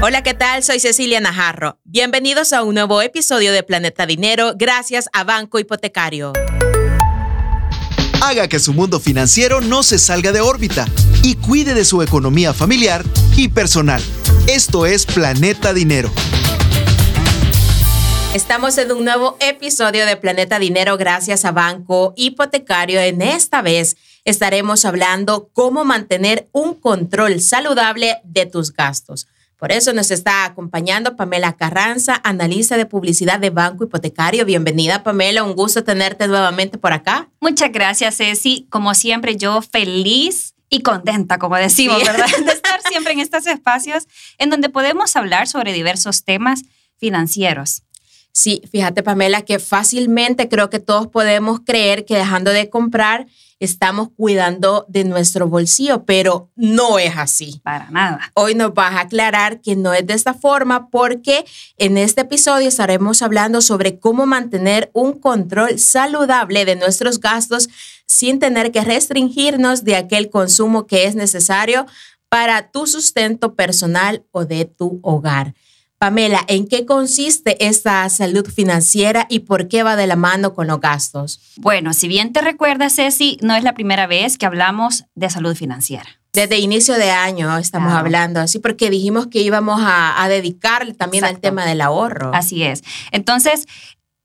Hola, ¿qué tal? Soy Cecilia Najarro. Bienvenidos a un nuevo episodio de Planeta Dinero gracias a Banco Hipotecario. Haga que su mundo financiero no se salga de órbita y cuide de su economía familiar y personal. Esto es Planeta Dinero. Estamos en un nuevo episodio de Planeta Dinero gracias a Banco Hipotecario. En esta vez estaremos hablando cómo mantener un control saludable de tus gastos. Por eso nos está acompañando Pamela Carranza, analista de publicidad de Banco Hipotecario. Bienvenida, Pamela. Un gusto tenerte nuevamente por acá. Muchas gracias, Ceci. Como siempre, yo feliz y contenta, como decimos, ¿verdad? De estar siempre en estos espacios en donde podemos hablar sobre diversos temas financieros. Sí, fíjate, Pamela, que fácilmente creo que todos podemos creer que dejando de comprar estamos cuidando de nuestro bolsillo, pero no es así. Para nada. Hoy nos vas a aclarar que no es de esta forma porque en este episodio estaremos hablando sobre cómo mantener un control saludable de nuestros gastos sin tener que restringirnos de aquel consumo que es necesario para tu sustento personal o de tu hogar. Pamela, ¿en qué consiste esta salud financiera y por qué va de la mano con los gastos? Bueno, si bien te recuerdas, Ceci, no es la primera vez que hablamos de salud financiera. Desde inicio de año estamos hablando así porque dijimos que íbamos a, dedicarle también al tema del ahorro. Así es. Entonces,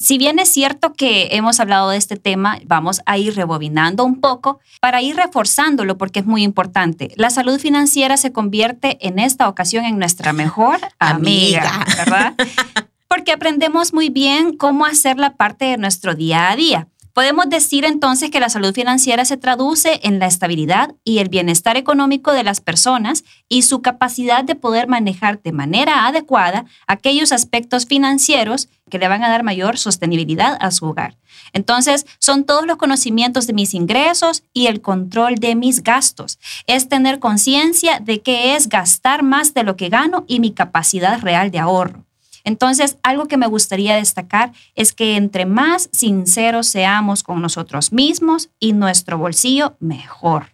si bien es cierto que hemos hablado de este tema, vamos a ir rebobinando un poco para ir reforzándolo porque es muy importante. La salud financiera se convierte en esta ocasión en nuestra mejor amiga, ¿verdad? Porque aprendemos muy bien cómo hacerla parte de nuestro día a día. Podemos decir entonces que la salud financiera se traduce en la estabilidad y el bienestar económico de las personas y su capacidad de poder manejar de manera adecuada aquellos aspectos financieros que le van a dar mayor sostenibilidad a su hogar. Entonces, son todos los conocimientos de mis ingresos y el control de mis gastos. Es tener conciencia de qué es gastar más de lo que gano y mi capacidad real de ahorro. Entonces, algo que me gustaría destacar es que entre más sinceros seamos con nosotros mismos y nuestro bolsillo, mejor.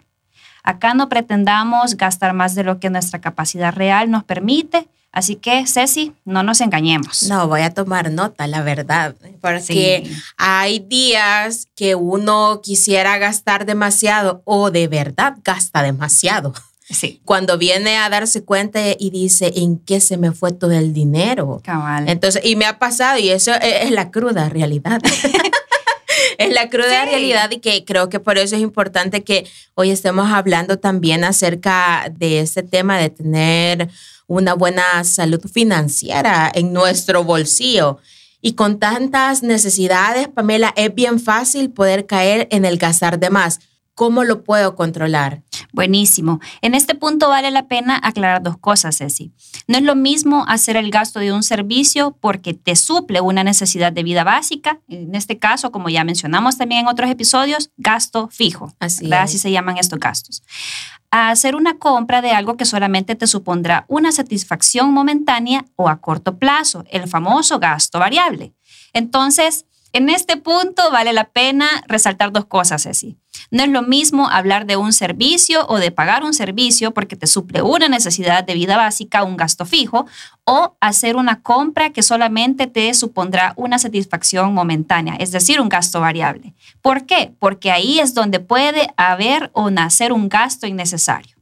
Acá no pretendamos gastar más de lo que nuestra capacidad real nos permite. Así que, Ceci, no nos engañemos. No, voy a tomar nota, la verdad, porque hay días que uno quisiera gastar demasiado o de verdad gasta demasiado. Sí. Cuando viene a darse cuenta y dice, ¿en qué se me fue todo el dinero? Cabal. Entonces, y me ha pasado, y eso es, la cruda realidad. es la cruda realidad y que creo que por eso es importante que hoy estemos hablando también acerca de este tema de tener una buena salud financiera en nuestro bolsillo. Y con tantas necesidades, Pamela, es bien fácil poder caer en el gastar de más. ¿Cómo lo puedo controlar? Buenísimo. En este punto vale la pena aclarar dos cosas, Ceci. No es lo mismo hacer el gasto de un servicio porque te suple una necesidad de vida básica. En este caso, como ya mencionamos también en otros episodios, gasto fijo. Así, Así se llaman estos gastos. A hacer una compra de algo que solamente te supondrá una satisfacción momentánea o a corto plazo, el famoso gasto variable. Entonces, en este punto vale la pena resaltar dos cosas, Ceci. No es lo mismo hablar de un servicio o de pagar un servicio porque te suple una necesidad de vida básica, un gasto fijo, o hacer una compra que solamente te supondrá una satisfacción momentánea, es decir, un gasto variable. ¿Por qué? Porque ahí es donde puede haber o nacer un gasto innecesario.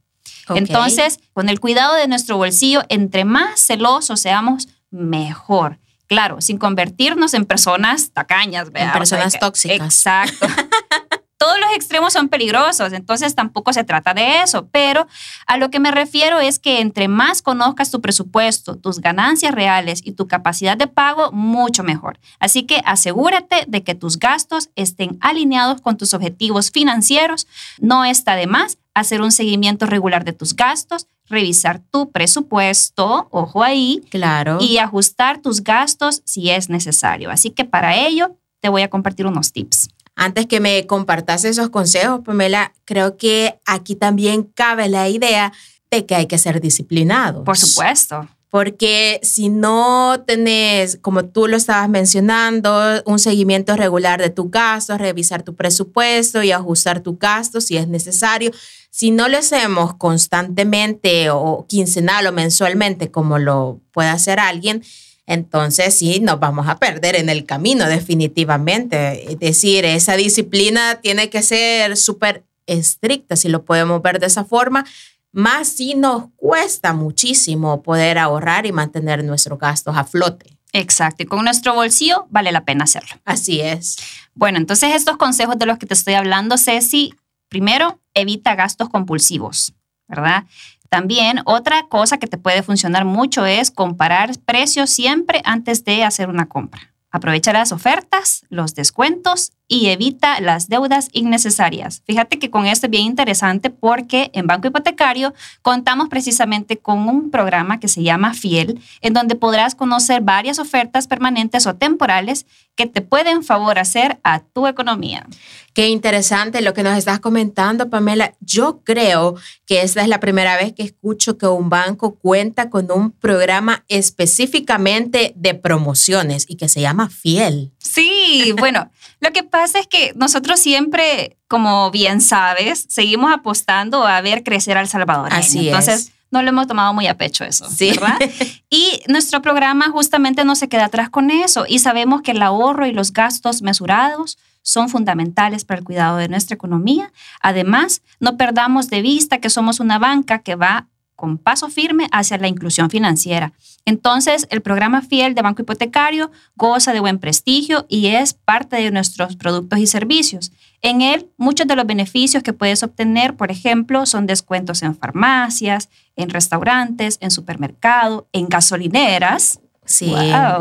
Entonces, con el cuidado de nuestro bolsillo, entre más celosos seamos, mejor. Claro, sin convertirnos en personas tacañas, En personas tóxicas. Exacto. Todos los extremos son peligrosos, entonces tampoco se trata de eso, pero a lo que me refiero es que entre más conozcas tu presupuesto, tus ganancias reales y tu capacidad de pago, mucho mejor. Así que asegúrate de que tus gastos estén alineados con tus objetivos financieros. No está de más hacer un seguimiento regular de tus gastos, revisar tu presupuesto, ojo ahí, claro, y ajustar tus gastos si es necesario. Así que para ello te voy a compartir unos tips. Antes que me compartas esos consejos, Pamela, creo que aquí también cabe la idea de que hay que ser disciplinado. Por supuesto porque si no tenés, como tú lo estabas mencionando, un seguimiento regular de tu gasto, revisar tu presupuesto y ajustar tu gasto si es necesario, si no lo hacemos constantemente o quincenal o mensualmente como lo puede hacer alguien, entonces sí, nos vamos a perder en el camino definitivamente. Es decir, esa disciplina tiene que ser súper estricta, si lo podemos ver de esa forma, más si nos cuesta muchísimo poder ahorrar y mantener nuestros gastos a flote. Exacto, y con nuestro bolsillo vale la pena hacerlo. Así es. Bueno, entonces estos consejos de los que te estoy hablando, Ceci, primero, evita gastos compulsivos, ¿verdad? También otra cosa que te puede funcionar mucho es comparar precios siempre antes de hacer una compra. Aprovecha las ofertas, los descuentos y evita las deudas innecesarias. Fíjate que con esto es bien interesante porque en Banco Hipotecario contamos precisamente con un programa que se llama Fiel, en donde podrás conocer varias ofertas permanentes o temporales que te pueden favorecer a tu economía. Qué interesante lo que nos estás comentando, Pamela. Yo creo que esta es la primera vez que escucho que un banco cuenta con un programa específicamente de promociones y que se llama Fiel. Sí, bueno, lo que pasa es que nosotros siempre, como bien sabes, seguimos apostando a ver crecer al Salvador. Así Entonces, no lo hemos tomado muy a pecho eso, sí. ¿verdad? Y nuestro programa justamente no se queda atrás con eso y sabemos que el ahorro y los gastos mesurados son fundamentales para el cuidado de nuestra economía. Además, no perdamos de vista que somos una banca que va con paso firme hacia la inclusión financiera. Entonces, el programa Fiel de Banco Hipotecario goza de buen prestigio y es parte de nuestros productos y servicios. En él, muchos de los beneficios que puedes obtener, por ejemplo, son descuentos en farmacias, en restaurantes, en supermercado, en gasolineras. Sí,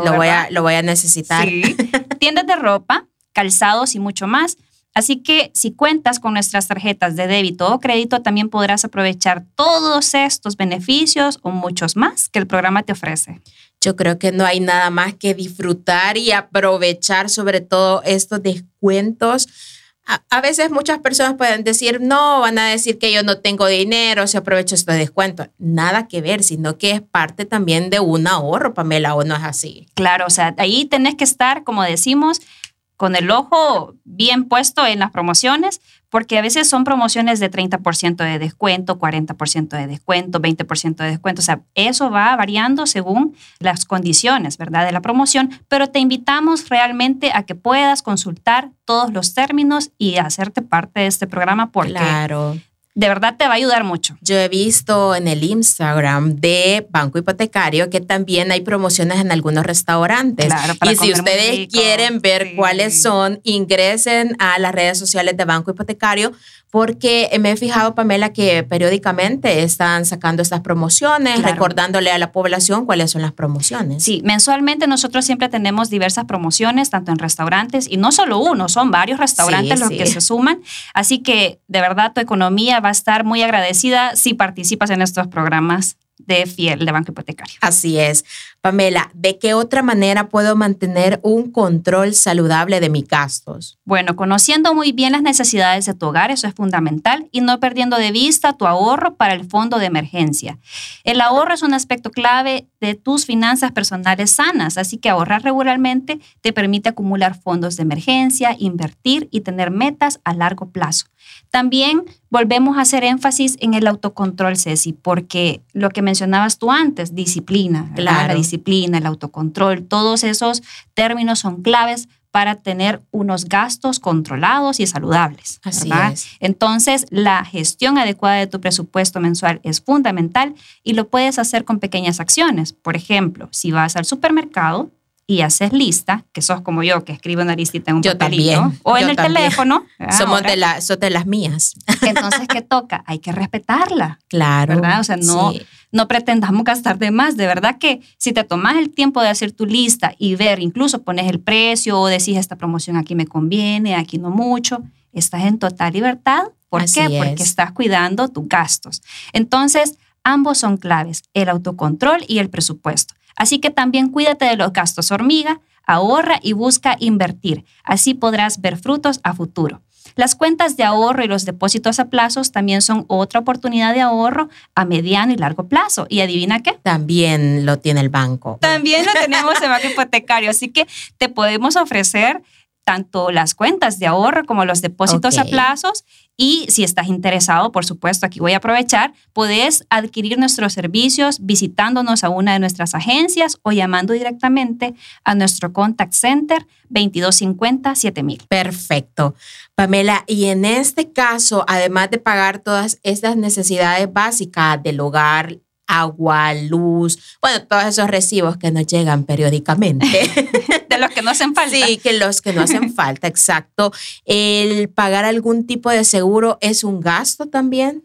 lo, voy a, lo voy a necesitar. Sí. Tiendas de ropa, calzados y mucho más. Así que si cuentas con nuestras tarjetas de débito o crédito, también podrás aprovechar todos estos beneficios o muchos más que el programa te ofrece. Yo creo que no hay nada más que disfrutar y aprovechar sobre todo estos descuentos. A, veces muchas personas pueden decir, no, van a decir que yo no tengo dinero, si aprovecho estos descuentos. Nada que ver, sino que es parte también de un ahorro, Pamela, o no es así. Claro, o sea, ahí tenés que estar, como decimos, con el ojo bien puesto en las promociones, porque a veces son promociones de 30% de descuento, 40% de descuento, 20% de descuento. O sea, eso va variando según las condiciones, ¿verdad? De la promoción, pero te invitamos realmente a que puedas consultar todos los términos y hacerte parte de este programa porque claro de verdad te va a ayudar mucho. Yo he visto en el Instagram de Banco Hipotecario que también hay promociones en algunos restaurantes. y si ustedes quieren ver cuáles son, ingresen a las redes sociales de Banco Hipotecario porque me he fijado, Pamela, que periódicamente están sacando estas promociones, recordándole a la población cuáles son las promociones. Sí, mensualmente nosotros siempre tenemos diversas promociones, tanto en restaurantes, y no solo uno, son varios restaurantes los que se suman. Así que de verdad tu economía va a estar muy agradecida si participas en estos programas de Fiel de Banco Hipotecario. Así es. Pamela, ¿de qué otra manera puedo mantener un control saludable de mis gastos? Bueno, conociendo muy bien las necesidades de tu hogar, eso es fundamental, y no perdiendo de vista tu ahorro para el fondo de emergencia. El ahorro es un aspecto clave de tus finanzas personales sanas, así que ahorrar regularmente te permite acumular fondos de emergencia, invertir y tener metas a largo plazo. También volvemos a hacer énfasis en el autocontrol, Ceci, porque lo que mencionabas tú antes, disciplina, la disciplina, el autocontrol, todos esos términos son claves para tener unos gastos controlados y saludables. Así es. Entonces, la gestión adecuada de tu presupuesto mensual es fundamental y lo puedes hacer con pequeñas acciones. Por ejemplo, si vas al supermercado, y haces lista, que sos como yo, que escribo una listita en un yo también, o en el teléfono. Somos de, la, de las mías. Entonces, ¿qué toca? Hay que respetarla. Claro. ¿Verdad? O sea, no, no pretendamos gastar de más. De verdad que si te tomas el tiempo de hacer tu lista y ver, incluso pones el precio o decís, esta promoción aquí me conviene, aquí no mucho, estás en total libertad. ¿Por qué? Porque estás cuidando tus gastos. Entonces, ambos son claves, el autocontrol y el presupuesto. Así que también cuídate de los gastos hormiga, ahorra y busca invertir. Así podrás ver frutos a futuro. Las cuentas de ahorro y los depósitos a plazos también son otra oportunidad de ahorro a mediano y largo plazo. ¿Y adivina qué? También lo tiene el banco. También lo tenemos en banco hipotecario. Así que te podemos ofrecer tanto las cuentas de ahorro como los depósitos a plazos. Y si estás interesado, por supuesto, aquí voy a aprovechar, puedes adquirir nuestros servicios visitándonos a una de nuestras agencias o llamando directamente a nuestro contact center 2250 7000. Perfecto. Pamela, y en este caso, además de pagar todas estas necesidades básicas del hogar, agua, luz, bueno, todos esos recibos que nos llegan periódicamente. de los que no hacen falta. Sí, que los que no hacen falta, exacto. El pagar algún tipo de seguro es un gasto también.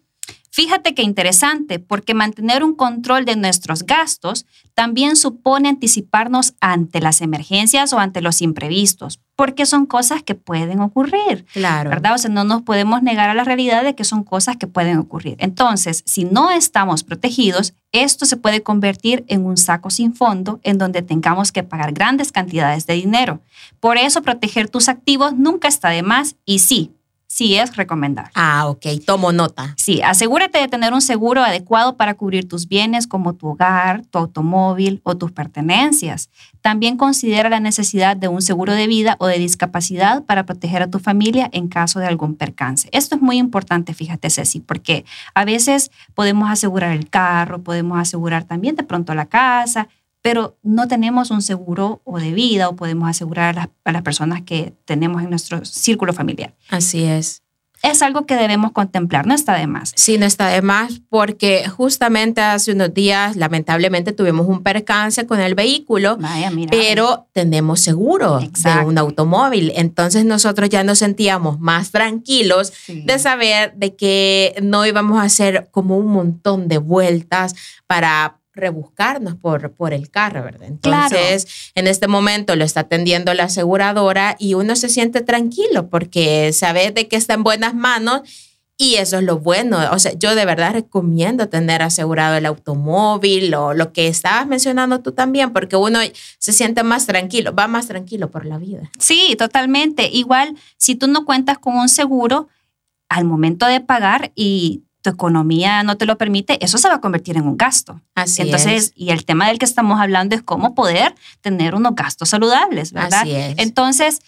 Fíjate qué interesante, porque mantener un control de nuestros gastos también supone anticiparnos ante las emergencias o ante los imprevistos, porque son cosas que pueden ocurrir. Claro. ¿Verdad? O sea, no nos podemos negar a la realidad de que son cosas que pueden ocurrir. Entonces, si no estamos protegidos, esto se puede convertir en un saco sin fondo en donde tengamos que pagar grandes cantidades de dinero. Por eso, proteger tus activos nunca está de más y sí, sí es recomendable. Ah, ok, tomo nota. Sí, asegúrate de tener un seguro adecuado para cubrir tus bienes como tu hogar, tu automóvil o tus pertenencias. También considera la necesidad de un seguro de vida o de discapacidad para proteger a tu familia en caso de algún percance. Esto es muy importante, fíjate Ceci, porque a veces podemos asegurar el carro, podemos asegurar también de pronto la casa, pero no tenemos un seguro o de vida o podemos asegurar a las, personas que tenemos en nuestro círculo familiar. Así es. Es algo que debemos contemplar, no está de más. Sí, no está de más porque justamente hace unos días lamentablemente tuvimos un percance con el vehículo, pero tenemos seguro de un automóvil. Entonces nosotros ya nos sentíamos más tranquilos de saber de que no íbamos a hacer como un montón de vueltas para rebuscarnos por, por el carro, ¿verdad? Entonces, en este momento lo está atendiendo la aseguradora y uno se siente tranquilo porque sabe de que está en buenas manos y eso es lo bueno. O sea, yo de verdad recomiendo tener asegurado el automóvil o lo que estabas mencionando tú también, porque uno se siente más tranquilo, va más tranquilo por la vida. Sí, totalmente. Igual, si tú no cuentas con un seguro, al momento de pagar y tu economía no te lo permite, eso se va a convertir en un gasto. Así Entonces, y el tema del que estamos hablando es cómo poder tener unos gastos saludables, ¿verdad? Así es. Entonces,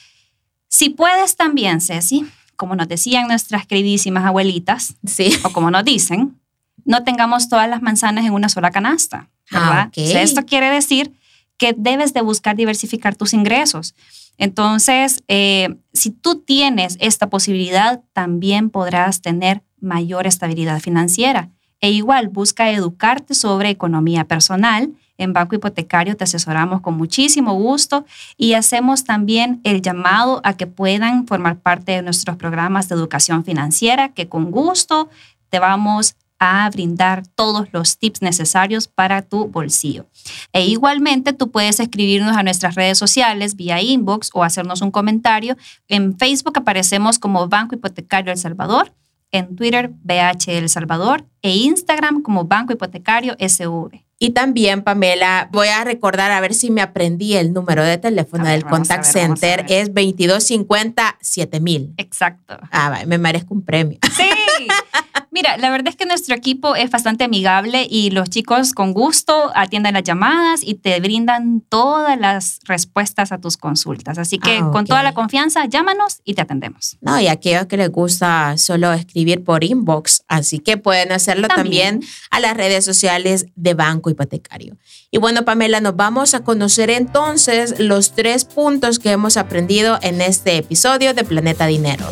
si puedes también, Ceci, como nos decían nuestras queridísimas abuelitas, sí. o como nos dicen, no tengamos todas las manzanas en una sola canasta, ah, ¿verdad? esto quiere decir que debes de buscar diversificar tus ingresos. Entonces, eh, si tú tienes esta posibilidad, también podrás tener mayor estabilidad financiera. E igual, busca educarte sobre economía personal. En Banco Hipotecario te asesoramos con muchísimo gusto y hacemos también el llamado a que puedan formar parte de nuestros programas de educación financiera, que con gusto te vamos a brindar todos los tips necesarios para tu bolsillo. E igualmente tú puedes escribirnos a nuestras redes sociales vía inbox o hacernos un comentario. En Facebook aparecemos como Banco Hipotecario El Salvador en Twitter BH El Salvador e Instagram como Banco Hipotecario SV. Y también, Pamela, voy a recordar a ver si me aprendí el número de teléfono del contact center. Es 2250 7000. Exacto. Ah, me merezco un premio. Sí. Mira, la verdad es que nuestro equipo es bastante amigable y los chicos con gusto atienden las llamadas y te brindan todas las respuestas a tus consultas. Así que Ah, con toda la confianza, llámanos y te atendemos. No, y aquellos que les gusta solo escribir por inbox, así que pueden hacerlo también, También. a las redes sociales de Banco Hipotecario. Y bueno, Pamela, nos vamos a conocer entonces los tres puntos que hemos aprendido en este episodio de Planeta Dinero.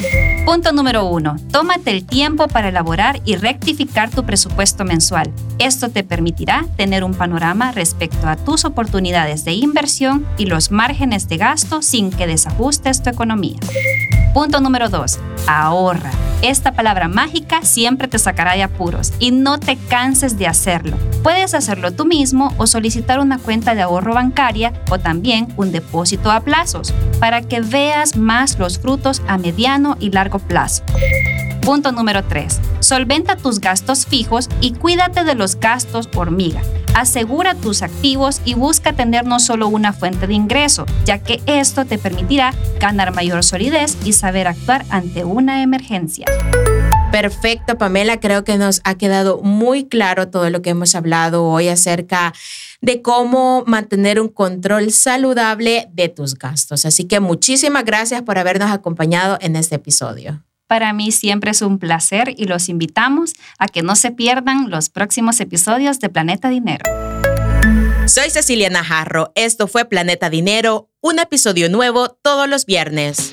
Punto número uno. Tómate el tiempo para elaborar y rectificar tu presupuesto mensual. Esto te permitirá tener un panorama respecto a tus oportunidades de inversión y los márgenes de gasto sin que desajustes tu economía. Punto número 2. Ahorra. Esta palabra mágica siempre te sacará de apuros y no te canses de hacerlo. Puedes hacerlo tú mismo o solicitar una cuenta de ahorro bancaria o también un depósito a plazos para que veas más los frutos a mediano y plazo. Punto número 3. Solventa tus gastos fijos y cuídate de los gastos hormiga. Asegura tus activos y busca tener no solo una fuente de ingreso, ya que esto te permitirá ganar mayor solidez y saber actuar ante una emergencia. Perfecto, Pamela. Creo que nos ha quedado muy claro todo lo que hemos hablado hoy acerca de cómo mantener un control saludable de tus gastos. Así que muchísimas gracias por habernos acompañado en este episodio. Para mí siempre es un placer y los invitamos a que no se pierdan los próximos episodios de Planeta Dinero. Soy Cecilia Najarro. Esto fue Planeta Dinero, un episodio nuevo todos los viernes.